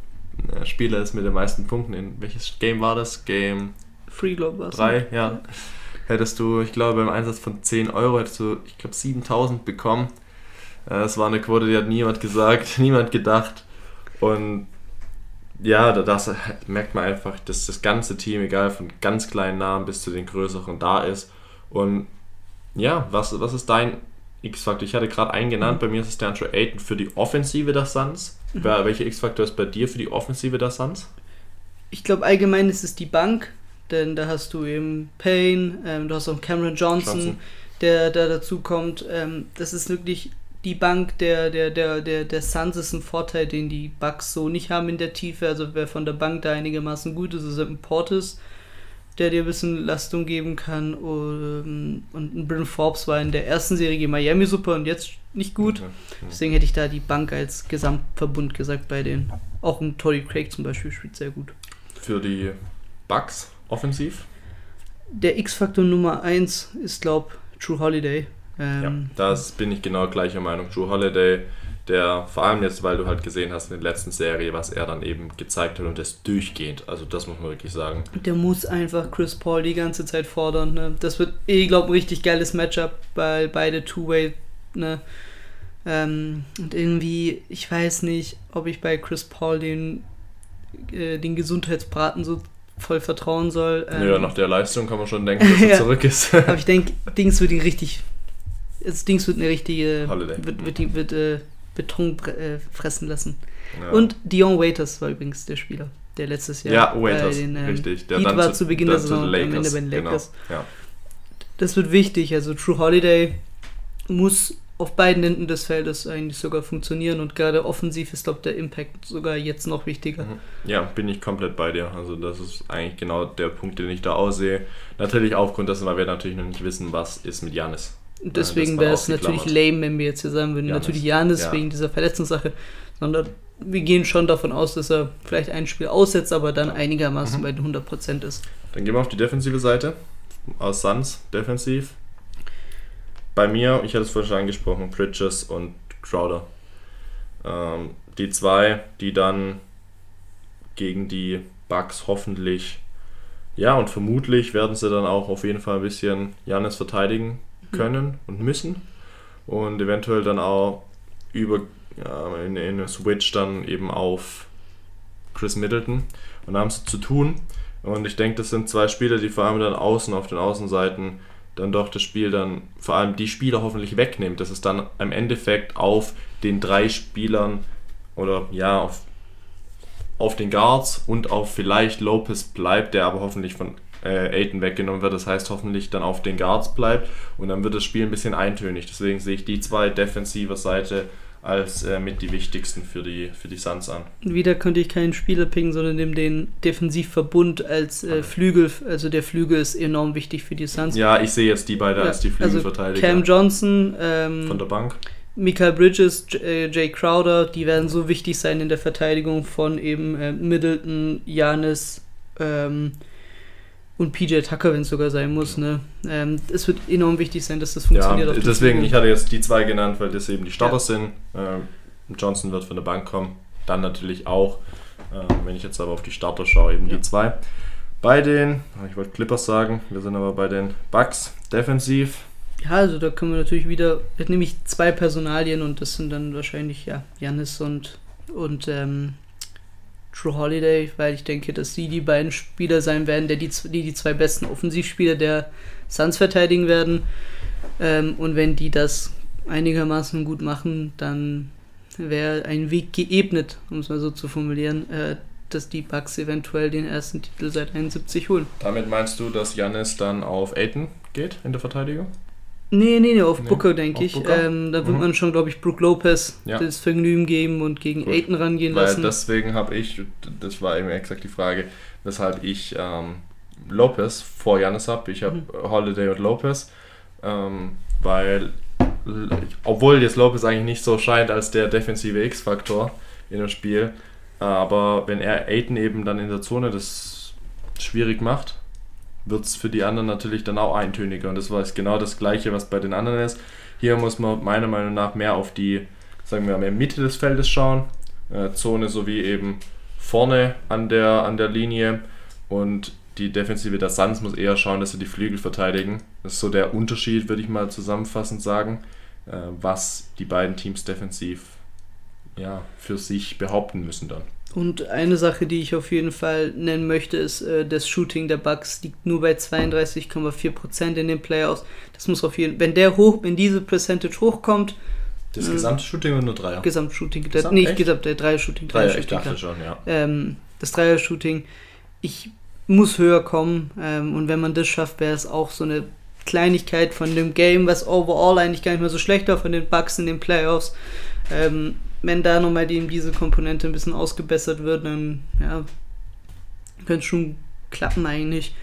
äh, Spieler ist mit den meisten Punkten. In welches Game war das? Game Free Globe war 3, ja. Hättest du, ich glaube, beim Einsatz von 10 Euro hättest du, ich glaube, 7000 bekommen. Äh, Das war eine Quote, die hat niemand gesagt, niemand gedacht. Und ja, da- das merkt man einfach, dass das ganze Team, egal von ganz kleinen Namen bis zu den größeren, da ist. Und ja, was, was ist dein X-Faktor? Ich hatte gerade einen genannt, bei mir ist es der Andrew Ayton für die Offensive der Suns. Wer- Welcher X-Faktor ist bei dir für die Offensive der Suns? Ich glaube, allgemein ist es die Bank, denn da hast du eben Payne, ähm, du hast auch Cameron Johnson, Johnson. der da dazu kommt. Ähm, das ist wirklich die Bank der, der, der, der, der Suns ist ein Vorteil, den die Bucks so nicht haben in der Tiefe. Also wer von der Bank da einigermaßen gut ist, ist ein Portis, der dir ein bisschen Lastung geben kann. Und, und ein Bryn Forbes war in der ersten Serie gegen Miami super und jetzt nicht gut. Deswegen hätte ich da die Bank als Gesamtverbund gesagt bei denen. Auch ein Tory Craig zum Beispiel spielt sehr gut. Für die Bucks offensiv? Der X-Faktor Nummer 1 ist, glaub, True Holiday. Ja, Ähm, das bin ich genau gleicher Meinung. Drew Holiday, der vor allem jetzt, weil du halt gesehen hast in der letzten Serie, was er dann eben gezeigt hat und das durchgehend. Also das muss man wirklich sagen. Der muss einfach Chris Paul die ganze Zeit fordern. Ne? Das wird eh, glaube ein richtig geiles Matchup, weil beide Two-Way. Ne? Ähm, und irgendwie, ich weiß nicht, ob ich bei Chris Paul den, äh, den Gesundheitsbraten so voll vertrauen soll. Ähm, ja, nach der Leistung kann man schon denken, dass er Ja. zurück ist. Aber ich denke, Dings wird ihn richtig. Das Dings wird eine richtige. Holiday. Wird, wird, die- wird äh, Beton äh, fressen lassen. Ja. Und Dion Waiters war übrigens der Spieler, der letztes Jahr. ja, Waiters, bei den, ähm, richtig. Der Heat dann war zu Beginn der zu Saison und am Ende bei den genau. Lakers. Ja. Das wird wichtig. Also True Holiday muss auf beiden Enden des Feldes eigentlich sogar funktionieren und gerade offensiv ist, glaube ich, der Impact sogar jetzt noch wichtiger. Mhm. ja, bin ich komplett bei dir. Also das ist eigentlich genau der Punkt, den ich da aussehe. Natürlich aufgrund dessen, weil wir natürlich noch nicht wissen, was ist mit Janis. Deswegen wäre es natürlich lame, wenn wir jetzt hier sagen würden, Giannis. natürlich Janis Ja. wegen dieser Verletzungssache, sondern wir gehen schon davon aus, dass er vielleicht ein Spiel aussetzt, aber dann einigermaßen Mhm. bei den 100% ist. Dann gehen wir auf die defensive Seite. Aus Suns, defensiv. Bei mir, ich hatte es vorhin schon angesprochen, Bridges und Crowder. Ähm, die zwei, die dann gegen die Bucks hoffentlich Ja, und vermutlich werden sie dann auch auf jeden Fall ein bisschen Janis verteidigen können und müssen. Und eventuell dann auch über ja, in, in Switch dann eben auf Chris Middleton. Und haben sie zu tun. Und ich denke, das sind zwei Spieler, die vor allem dann außen auf den Außenseiten dann doch das Spiel dann vor allem die Spieler hoffentlich wegnimmt. Dass es dann im Endeffekt auf den drei Spielern oder ja, auf, auf den Guards und auf vielleicht Lopez bleibt, der aber hoffentlich von äh, Aiton weggenommen wird. Das heißt hoffentlich dann auf den Guards bleibt und dann wird das Spiel ein bisschen eintönig. Deswegen sehe ich die zwei defensiver Seite als äh, mit die wichtigsten für die, für die Suns an. Wieder könnte ich keinen Spieler picken, sondern nehme den Defensivverbund als äh, Flügel. Also der Flügel ist enorm wichtig für die Suns. Ja, ich sehe jetzt die beiden Ja, als die Flügelverteidiger Also Cam Johnson, ähm, von der Bank. Michael Bridges, J äh, Jay Crowder, die werden so wichtig sein in der Verteidigung von eben äh, Middleton, Janis ähm, und PJ Tucker, wenn es sogar sein muss. Ne? Ähm, es wird enorm wichtig sein, dass das Ja, funktioniert. dem deswegen, Flügel. ich hatte jetzt die zwei genannt, weil das eben die Starter Ja. sind. Ähm, Johnson wird von der Bank kommen. Dann natürlich auch, ähm, wenn ich jetzt aber auf die Starter schaue, eben Ja. die zwei. Bei den, ich wollte Clippers sagen, wir sind aber bei den Bucks defensiv. Ja, also da können wir natürlich wieder, jetzt nehme ich zwei Personalien und das sind dann wahrscheinlich ja Janis und, und ähm, True Holiday, weil ich denke, dass sie die beiden Spieler sein werden, die, die die zwei besten Offensivspieler der Suns verteidigen werden. Ähm, und wenn die das einigermaßen gut machen, dann wäre ein Weg geebnet, um es mal so zu formulieren, äh, dass die Bucks eventuell den ersten Titel seit 71 holen. Damit meinst du, dass Janis dann auf Aiton geht in der Verteidigung? Nee, nee, nee, auf Nee, Booker, denke ich. Booker? Ähm, da wird Mhm. man schon, glaube ich, Brook Lopez Ja. das Vergnügen geben und gegen Gut. Aiton rangehen Weil lassen. deswegen habe ich, das war eben exakt die Frage, weshalb ich ähm, Lopez vor Janis habe. Ich habe Mhm. Holiday und Lopez, ähm, weil, obwohl jetzt Lopez eigentlich nicht so scheint als der defensive X-Faktor in dem Spiel, aber wenn er Aiden eben dann in der Zone das schwierig macht, wird es für die anderen natürlich dann auch eintöniger. Und das war jetzt genau das Gleiche, was bei den anderen ist. Hier muss man meiner Meinung nach mehr auf die, sagen wir mal, Mitte des Feldes schauen. Äh, Zone sowie eben vorne an der, an der Linie. Und die Defensive der Suns muss eher schauen, dass sie die Flügel verteidigen. Das ist so der Unterschied, würde ich mal zusammenfassend sagen, äh, was die beiden Teams defensiv ja, für sich behaupten müssen dann. Und eine Sache, die ich auf jeden Fall nennen möchte, ist, äh, das Shooting der Bucks liegt nur bei 32,4% in den Playoffs. Das muss auf jeden wenn der hoch, wenn diese Percentage hochkommt, Das Mhm. gesamte Shooting oder nur Dreier? Gesamtshooting, der, Gesamt, nicht echt? Gesamt, der Dreier-Shooting, Dreier, ich Dreier-Shooting, dachte klar. schon, ja. ähm, das Dreier-Shooting, ich muss höher kommen ähm, und wenn man das schafft, wäre es auch so eine Kleinigkeit von dem Game, was overall eigentlich gar nicht mehr so schlecht war von den Bucks in den Playoffs. Ähm, wenn da nochmal die, diese Komponente ein bisschen ausgebessert wird, dann ja, könnte es schon klappen eigentlich.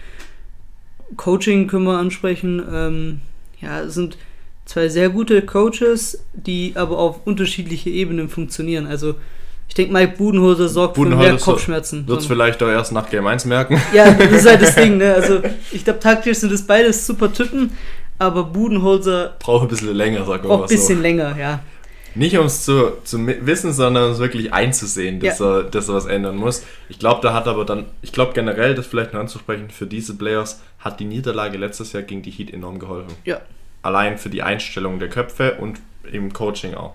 Coaching können wir ansprechen. Ähm, ja, es sind zwei sehr gute Coaches, die aber auf unterschiedliche Ebenen funktionieren. Also ich denke, Mike Budenholzer sorgt für mehr Kopfschmerzen. Wird es vielleicht auch erst nach Game 1 merken. ja, das ist halt das Ding, ne? Also ich glaube, taktisch sind das beides super Typen, aber Budenholzer Braucht ein bisschen länger, sagen wir braucht mal ein bisschen so. länger, ja. Nicht um es zu, zu wissen, sondern um es wirklich einzusehen, dass, er, dass er was ändern muss. Ich glaube, da hat aber dann, ich glaube generell, das vielleicht noch anzusprechen, für diese Players hat die Niederlage letztes Jahr gegen die Heat enorm geholfen. Ja. Allein für die Einstellung der Köpfe und im Coaching auch.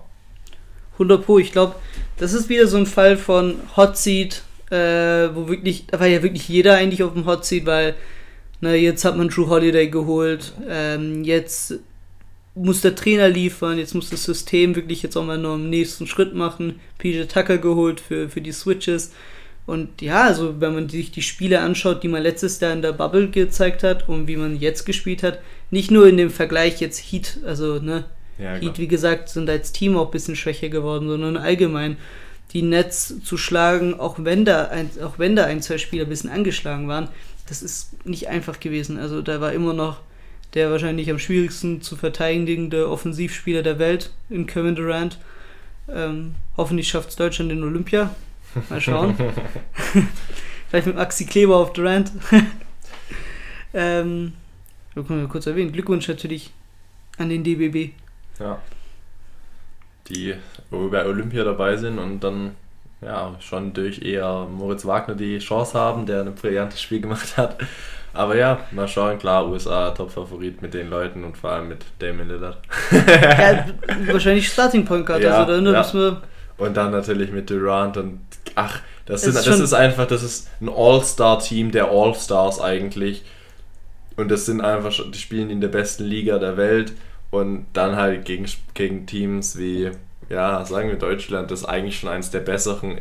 100 Pro, ich glaube, das ist wieder so ein Fall von Hot Seat, äh, wo wirklich, da war ja wirklich jeder eigentlich auf dem Hot Seat, weil, na, jetzt hat man Drew Holiday geholt, ähm, jetzt muss der Trainer liefern, jetzt muss das System wirklich jetzt auch mal noch einen nächsten Schritt machen. PJ Tucker geholt für, für die Switches. Und ja, also wenn man sich die Spiele anschaut, die man letztes Jahr in der Bubble gezeigt hat und wie man jetzt gespielt hat, nicht nur in dem Vergleich jetzt Heat, also ne, Ja, Heat, wie gesagt, sind als Team auch ein bisschen schwächer geworden, sondern allgemein die Nets zu schlagen, auch wenn da ein, auch wenn da ein, zwei Spieler ein bisschen angeschlagen waren, das ist nicht einfach gewesen. Also da war immer noch der wahrscheinlich am schwierigsten zu verteidigende Offensivspieler der Welt in Kevin Durant. Ähm, hoffentlich schafft es Deutschland in Olympia. Mal schauen. Vielleicht mit Maxi Kleber auf Durant. ähm, können wir kurz erwähnen. Glückwunsch natürlich an den DBB. Ja. Die bei Olympia dabei sind und dann ja, schon durch eher Moritz Wagner die Chance haben, der ein brillantes Spiel gemacht hat. Aber ja, mal schauen, klar, USA Top-Favorit mit den Leuten und vor allem mit Damon Lillard. ja, wahrscheinlich Starting Point Guard, Ja, also da ne, ja. müssen wir. Und dann natürlich mit Durant und ach, das, sind, ist das ist einfach, das ist ein All-Star-Team der All-Stars eigentlich. Und das sind einfach, schon- die spielen in der besten Liga der Welt und dann halt gegen, gegen Teams wie, ja, sagen wir Deutschland, das eigentlich schon eines der besseren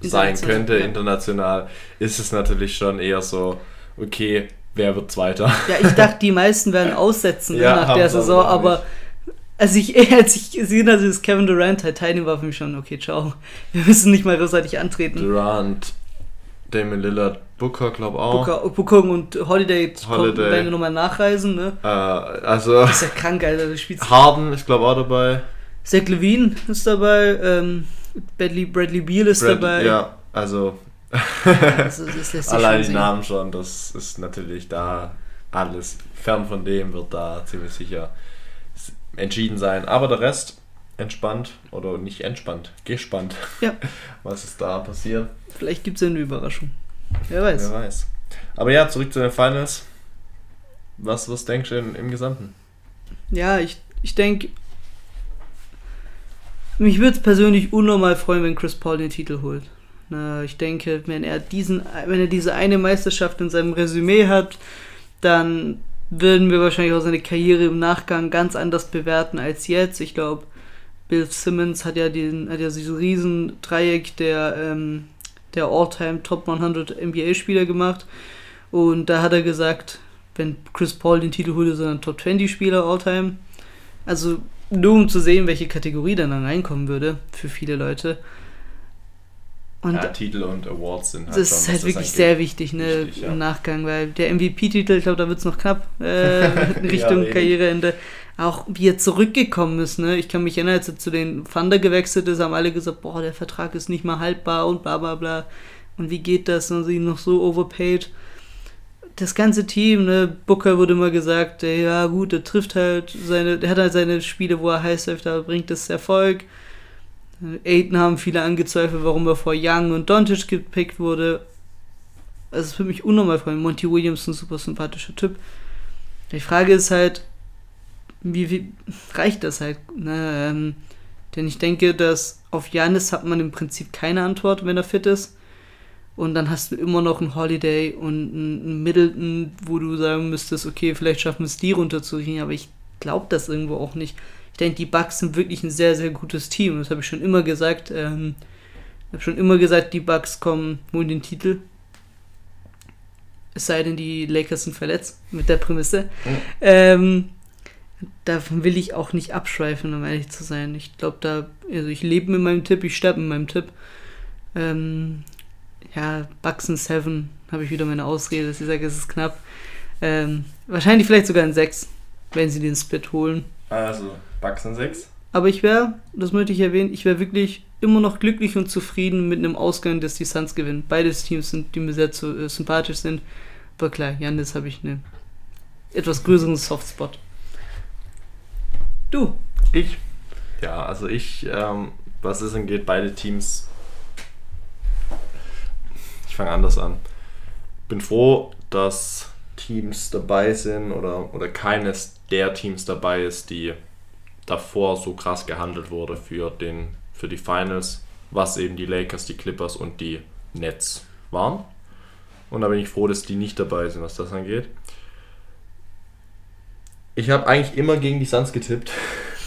sein könnte international, ist es natürlich schon eher so, okay, wer wird Zweiter? Ja, ich dachte, die meisten werden aussetzen ne, Ja, nach der aber Saison, aber als ich, als ich gesehen habe, dass Kevin Durant halt teilnehmen, war für mich schon, okay, ciao. Wir müssen nicht mal großartig antreten. Durant, Damon Lillard, Booker, glaube auch. Booker, Booker und Holiday, Holiday. werden nochmal nachreisen, ne? Äh, also Das ist ja krank, Alter. Du spielst Harden ist glaube auch dabei. Zach Levine ist dabei, ähm, Bradley, Bradley Beal ist Brad- dabei. Ja, also Also, allein die. Namen schon, das ist natürlich da alles. Fern von dem wird da ziemlich sicher entschieden sein. Aber der Rest entspannt oder nicht entspannt, gespannt, Ja. was ist da passiert. Vielleicht gibt es ja eine Überraschung. Wer weiß. Wer weiß. Aber ja, zurück zu den Finals. Was, was denkst du im, im Gesamten? Ja, ich, ich denke, mich würde es persönlich unnormal freuen, wenn Chris Paul den Titel holt. Na, ich denke, wenn er diesen, wenn er diese eine Meisterschaft in seinem Resümee hat, dann würden wir wahrscheinlich auch seine Karriere im Nachgang ganz anders bewerten als jetzt. Ich glaube, Bill Simmons hat ja den, hat ja dieses riesen Dreieck der, ähm, der All-Time Top 100 NBA-Spieler gemacht. Und da hat er gesagt, wenn Chris Paul den Titel holt, ist er ein Top 20 Spieler All-Time. Also nur um zu sehen, welche Kategorie dann reinkommen würde für viele Leute. Und ja, Titel und Awards sind halt das schon, ist halt wirklich sehr wichtig, ne, Wichtig, ja. im Nachgang, weil der MVP-Titel, ich glaube, da wird es noch knapp äh, in Richtung wenig. Karriereende. Auch wie er zurückgekommen ist, ne? Ich kann mich erinnern, als er zu den Thunder gewechselt ist, haben alle gesagt, boah, der Vertrag ist nicht mal haltbar und bla bla bla. Und wie geht das? Und sie noch so overpaid. Das ganze Team, ne, Booker wurde immer gesagt, ey, ja gut, der trifft halt seine, der hat halt seine Spiele, wo er heiß läuft, aber bringt das Erfolg. Aiden haben viele angezweifelt, warum er vor Young und Doncic gepickt wurde. Also es würde mich unnormal freuen. Monty Williams ist ein super sympathischer Typ. Die Frage ist halt, wie, wie reicht das halt? Ne, ähm, denn ich denke, dass auf Janis hat man im Prinzip keine Antwort, wenn er fit ist. Und dann hast du immer noch einen Holiday und einen Middleton, wo du sagen müsstest, okay, vielleicht schaffen wir es, die runterzukriegen, aber ich glaube das irgendwo auch nicht. Ich denke, die Bucks sind wirklich ein sehr, sehr gutes Team. Das habe ich schon immer gesagt. Ähm, ich habe schon immer gesagt, die Bucks kommen holen den Titel. Es sei denn, die Lakers sind verletzt, mit der Prämisse. Mhm. Ähm, davon will ich auch nicht abschweifen, um ehrlich zu sein. Ich glaube, da, also ich lebe mit meinem Tipp, ich sterbe mit meinem Tipp. Ähm, ja, Bucks in 7 habe ich wieder meine Ausrede, dass ich sage, es ist knapp. Ähm, wahrscheinlich vielleicht sogar in 6, wenn sie den Split holen. Also, Bucks in 6. Aber ich wäre, das möchte ich erwähnen, ich wäre wirklich immer noch glücklich und zufrieden mit einem Ausgang, dass die Suns gewinnen. Beides Teams sind, die mir sehr zu, äh, sympathisch sind. Aber klar, Janis habe ich einen etwas größeren Softspot. Du, Ich? Ja, also ich, ähm, was es angeht, beide Teams. Ich fange anders an. Bin froh, dass Teams dabei sind oder, oder keines der Teams dabei ist, die davor so krass gehandelt wurde für, den, für die Finals, was eben die Lakers, die Clippers und die Nets waren. Und da bin ich froh, dass die nicht dabei sind, was das angeht. Ich habe eigentlich immer gegen die Suns getippt.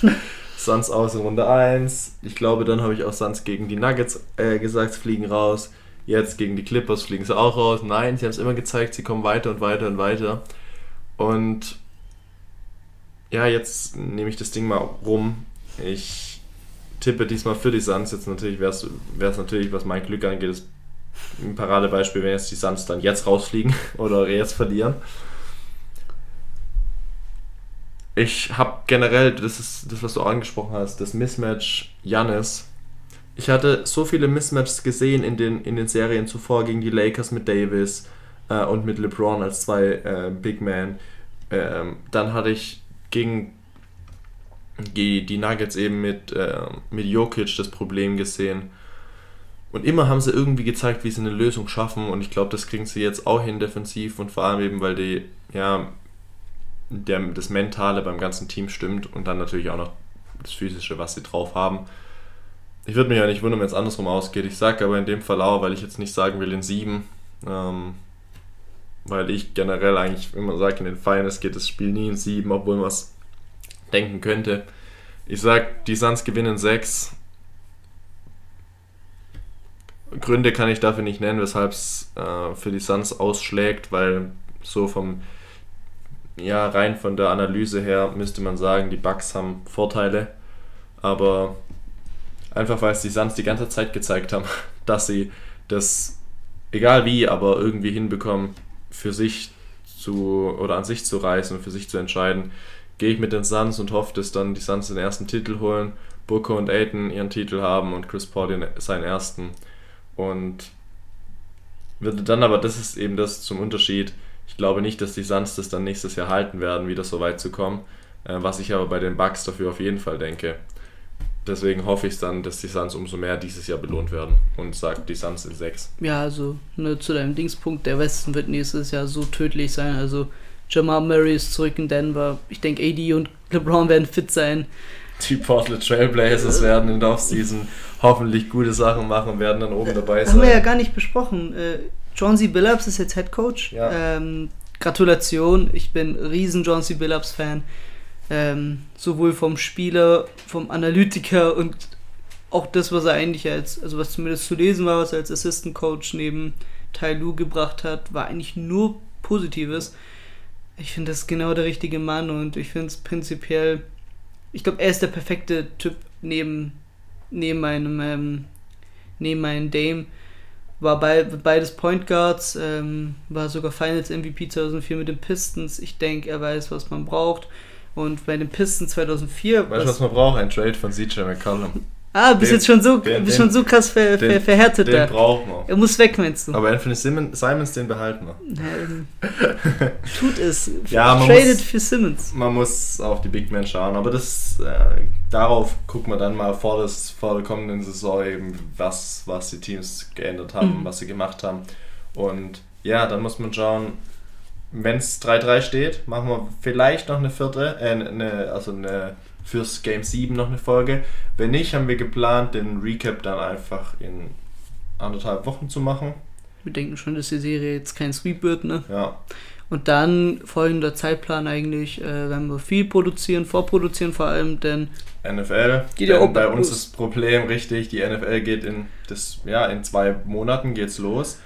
Suns aus in Runde 1. Ich glaube, dann habe ich auch Suns gegen die Nuggets äh, gesagt, sie fliegen raus. Jetzt gegen die Clippers fliegen sie auch raus. Nein, sie haben es immer gezeigt, sie kommen weiter und weiter und weiter. Und ja, jetzt nehme ich das Ding mal rum. Ich tippe diesmal für die Suns. Jetzt natürlich wäre es natürlich, was mein Glück angeht, ist ein Paradebeispiel, wenn jetzt die Suns dann jetzt rausfliegen oder jetzt verlieren. Ich habe generell, das ist das, was du angesprochen hast, das Mismatch Jannis. Ich hatte so viele Mismatches gesehen in den, in den Serien zuvor gegen die Lakers mit Davis äh, und mit LeBron als zwei äh, Big Men. Ähm, dann hatte ich gegen die, die Nuggets eben mit, äh, mit Jokic das Problem gesehen. Und immer haben sie irgendwie gezeigt, wie sie eine Lösung schaffen. Und ich glaube, das kriegen sie jetzt auch hin defensiv und vor allem eben, weil die, ja, der, das Mentale beim ganzen Team stimmt und dann natürlich auch noch das Physische, was sie drauf haben. Ich würde mich ja nicht wundern, wenn es andersrum ausgeht. Ich sage aber in dem Fall auch, weil ich jetzt nicht sagen will in sieben, ähm, weil ich generell eigentlich immer sage, in den Finals geht das Spiel nie in sieben, obwohl man es denken könnte. Ich sage, die Suns gewinnen sechs. Gründe kann ich dafür nicht nennen, weshalb es äh, für die Suns ausschlägt, weil so vom, ja, rein von der Analyse her müsste man sagen, die Bucks haben Vorteile, aber einfach weil es die Suns die ganze Zeit gezeigt haben, dass sie das, egal wie, aber irgendwie hinbekommen, für sich zu, oder an sich zu reißen und für sich zu entscheiden, gehe ich mit den Suns und hoffe, dass dann die Suns den ersten Titel holen, Booker und Aiton ihren Titel haben und Chris Paul den, seinen ersten. Und würde dann aber, das ist eben das zum Unterschied, ich glaube nicht, dass die Suns das dann nächstes Jahr halten werden, wieder so weit zu kommen, äh, was ich aber bei den Bucks dafür auf jeden Fall denke. Deswegen hoffe ich dann, dass die Suns umso mehr dieses Jahr belohnt werden und sagt die Suns in 6. Ja, also ne, zu deinem Dingspunkt, der Westen wird nächstes Jahr so tödlich sein. Also Jamal Murray ist zurück in Denver. Ich denke, AD und LeBron werden fit sein. Die Portland Trailblazers werden in der Offseason hoffentlich gute Sachen machen und werden dann oben dabei sein. Haben wir ja gar nicht besprochen. Äh, John C. Billups ist jetzt Head Coach. Ja. Ähm, Gratulation, ich bin riesen John C. Billups Fan. Ähm, sowohl vom Spieler, vom Analytiker und auch das, was er eigentlich als, also was zumindest zu lesen war, was er als Assistant Coach neben Tai Lu gebracht hat, war eigentlich nur Positives. Ich finde, das ist genau der richtige Mann und ich finde es prinzipiell, ich glaube, er ist der perfekte Typ neben, neben meinem, ähm, neben meinem Dame. War bei, beides Point Guards, ähm, war sogar Finals MVP 2004 mit den Pistons. Ich denke, er weiß, was man braucht. Und bei den Pistons 2004. Weißt du, was man braucht? Ein Trade von CJ McCollum. Ah, bist Den- jetzt schon so, den- bist den- schon so krass ver, ver, Den, verhärtet den da. braucht man. Er muss weg, meinst du? Aber Anthony Simmons, Simons, den behalten wir. Ähm, tut es. Ja, man Traded muss- für Simmons. Man muss auf die Big Men schauen, aber das, äh, darauf gucken wir dann mal vor, das, vor der kommenden Saison eben, was, was die Teams geändert haben, Mhm. was sie gemacht haben. Und ja, dann muss man schauen, wenn es 3-3 steht, machen wir vielleicht noch eine vierte, äh, eine, also eine fürs Game 7 noch eine Folge. Wenn nicht, haben wir geplant, den Recap dann einfach in anderthalb Wochen zu machen. Wir denken schon, dass die Serie jetzt kein Sweep wird, ne? Ja, Und dann folgender Zeitplan eigentlich, äh, werden wir viel produzieren, vorproduzieren vor allem, denn NFL. Geht ja auch bei uns ist das Problem richtig, die NFL geht in das, ja, in zwei Monaten geht's los.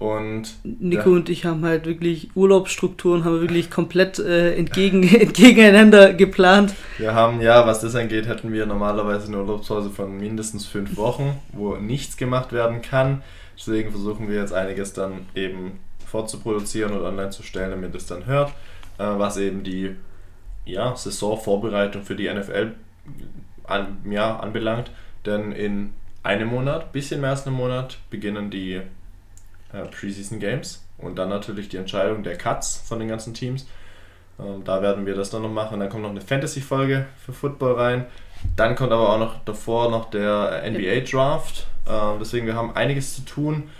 Und Nico Ja. und ich haben halt wirklich Urlaubsstrukturen, haben wir wirklich komplett äh, entgegen, entgegeneinander geplant. wir haben, ja, was das angeht, hätten wir normalerweise eine Urlaubspause von mindestens fünf Wochen, wo nichts gemacht werden kann. Deswegen versuchen wir jetzt einiges dann eben vorzuproduzieren und online zu stellen, damit es dann hört, äh, was eben die ja, Saisonvorbereitung für die NFL an, ja, anbelangt. Denn in einem Monat, bisschen mehr als einem Monat, beginnen die äh, Preseason Games und dann natürlich die Entscheidung der Cuts von den ganzen Teams. Ähm, da werden wir das dann noch machen. Dann kommt noch eine Fantasy-Folge für Football rein. Dann kommt aber auch noch davor noch der NBA Draft. Ähm, deswegen, wir haben einiges zu tun.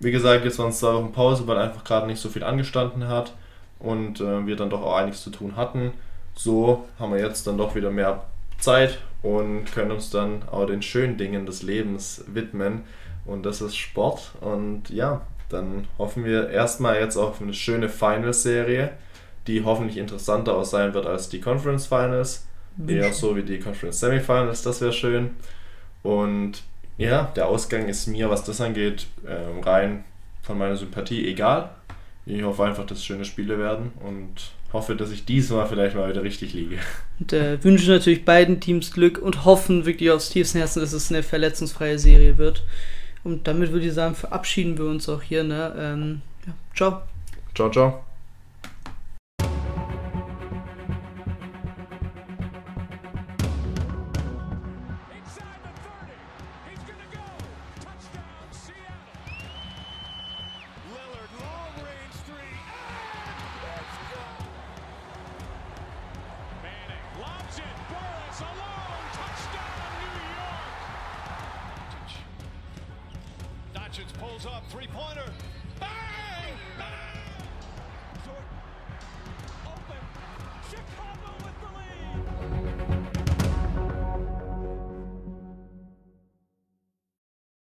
Wie gesagt, jetzt waren es zwei Wochen Pause, weil einfach gerade nicht so viel angestanden hat und äh, wir dann doch auch einiges zu tun hatten. So haben wir jetzt dann doch wieder mehr Zeit und können uns dann auch den schönen Dingen des Lebens widmen. Und das ist Sport. Und ja, dann hoffen wir erstmal jetzt auf eine schöne Finals-Serie, die hoffentlich interessanter aus sein wird als die Conference Finals. Eher so wie die Conference Semifinals, das wäre schön. Und ja, der Ausgang ist mir, was das angeht, ähm, rein von meiner Sympathie egal. Ich hoffe einfach, dass es schöne Spiele werden und hoffe, dass ich diesmal vielleicht mal wieder richtig liege. Und äh, wünschen natürlich beiden Teams Glück und hoffen wirklich aus tiefstem Herzen, dass es eine verletzungsfreie Serie wird. Und damit würde ich sagen, verabschieden wir uns auch hier. Ne? Ähm, ja, ciao. Ciao, ciao.